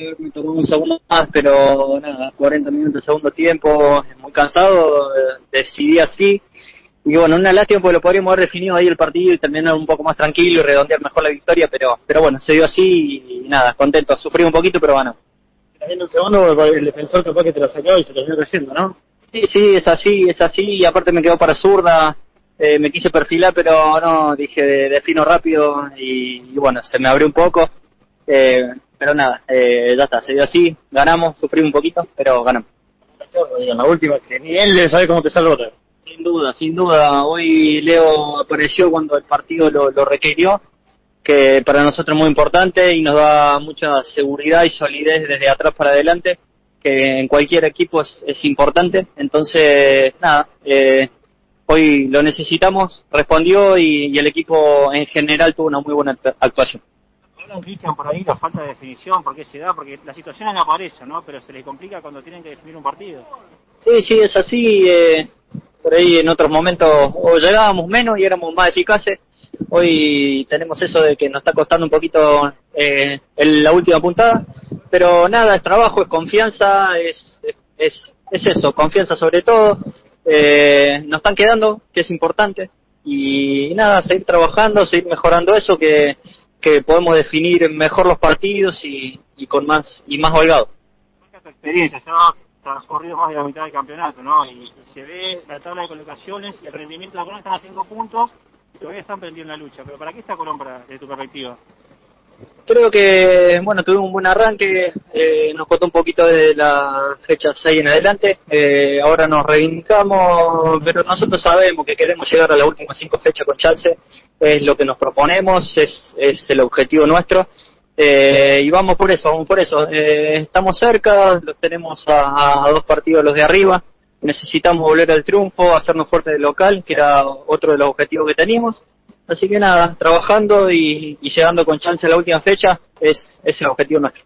que me tomó un segundo más, pero nada, 40 minutos segundo tiempo, muy cansado, eh, decidí así. Y bueno, una lástima porque lo podríamos haber definido ahí el partido y terminar un poco más tranquilo y redondear mejor la victoria, pero pero bueno, se dio así y nada, contento. Sufrí un poquito, pero bueno. En un segundo el defensor capaz que te lo sacó y se terminó creciendo, ¿no? Sí, sí, es así, es así, y aparte me quedó para zurda, eh, me quise perfilar, pero no, dije, defino rápido y, y bueno, se me abrió un poco, eh, pero nada, eh, ya está, se dio así, ganamos, sufrí un poquito, pero ganamos. En la última, que ni él debe saber cómo te sale otra. Sin duda, sin duda, hoy Leo apareció cuando el partido lo, lo requirió, que para nosotros es muy importante y nos da mucha seguridad y solidez desde atrás para adelante, que en cualquier equipo es, es importante, entonces, nada, eh, hoy lo necesitamos, respondió y, y, el equipo en general tuvo una muy buena actuación. Hablan, Cristian, por ahí la falta de definición, ¿por qué se da? Porque las situaciones no aparecen, ¿no? Pero se les complica cuando tienen que definir un partido. Sí, sí, es así. Eh, por ahí en otros momentos o llegábamos menos y éramos más eficaces. Hoy tenemos eso de que nos está costando un poquito eh, en la última puntada, pero nada, es trabajo, es confianza, es, es, es eso, confianza sobre todo eh, nos están quedando, que es importante, y nada, seguir trabajando, seguir mejorando eso, que, que podemos definir mejor los partidos y, y con más y más holgado. tu experiencia, ya ha transcurrido más de la mitad del campeonato, ¿no? Y, se ve la tabla de colocaciones y el rendimiento de la Colón están a cinco puntos y todavía están perdiendo la lucha. Pero ¿para qué está Colón para, desde tu perspectiva? Creo que, bueno, tuvimos un buen arranque, eh, nos costó un poquito desde la fecha 6 en adelante, eh, ahora nos reivindicamos, pero nosotros sabemos que queremos llegar a las últimas cinco fechas con Chelsea, es lo que nos proponemos, es, es el objetivo nuestro, eh, y vamos por eso, vamos por eso, eh, estamos cerca, los tenemos a, a dos partidos los de arriba, necesitamos volver al triunfo, hacernos fuerte de local, que era otro de los objetivos que teníamos, Así que nada, trabajando y, llegando con chance a la última fecha es, es el objetivo nuestro.